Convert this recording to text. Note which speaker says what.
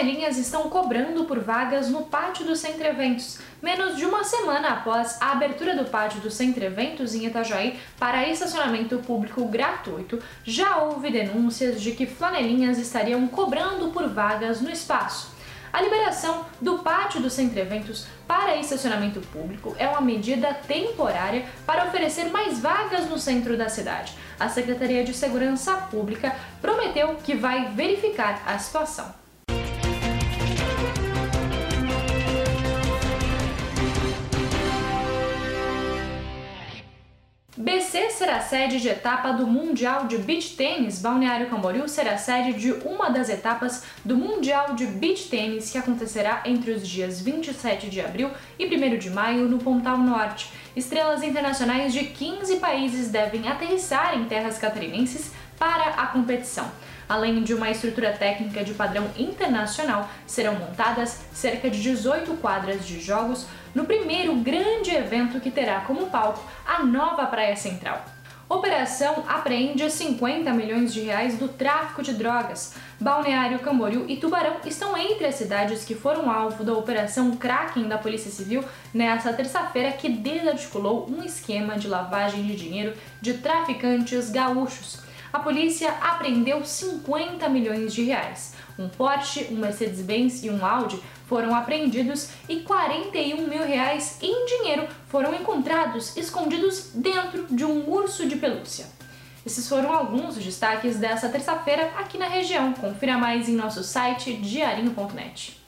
Speaker 1: flanelinhas estão cobrando por vagas no pátio do Centro Eventos, menos de uma semana após a abertura do pátio do Centro Eventos em Itajaí para estacionamento público gratuito. Já houve denúncias de que flanelinhas estariam cobrando por vagas no espaço. A liberação do pátio do Centro Eventos para estacionamento público é uma medida temporária para oferecer mais vagas no centro da cidade. A Secretaria de Segurança Pública prometeu que vai verificar a situação. BC será sede de etapa do Mundial de Beach Tênis. Balneário Camboriú será sede de uma das etapas do Mundial de Beach Tênis que acontecerá entre os dias 27 de abril e 1 de maio no Pontal Norte. Estrelas internacionais de 15 países devem aterrissar em terras catarinenses para a competição. Além de uma estrutura técnica de padrão internacional, serão montadas cerca de 18 quadras de jogos no primeiro grande evento que terá como palco a nova Praia Central. Operação apreende 50 milhões de reais do tráfico de drogas. Balneário Camboriú e Tubarão estão entre as cidades que foram alvo da Operação Kraken da Polícia Civil nesta terça-feira que desarticulou um esquema de lavagem de dinheiro de traficantes gaúchos a polícia apreendeu 50 milhões de reais. Um Porsche, um Mercedes-Benz e um Audi foram apreendidos e 41 mil reais em dinheiro foram encontrados escondidos dentro de um urso de pelúcia. Esses foram alguns dos destaques dessa terça-feira aqui na região. Confira mais em nosso site diarinho.net.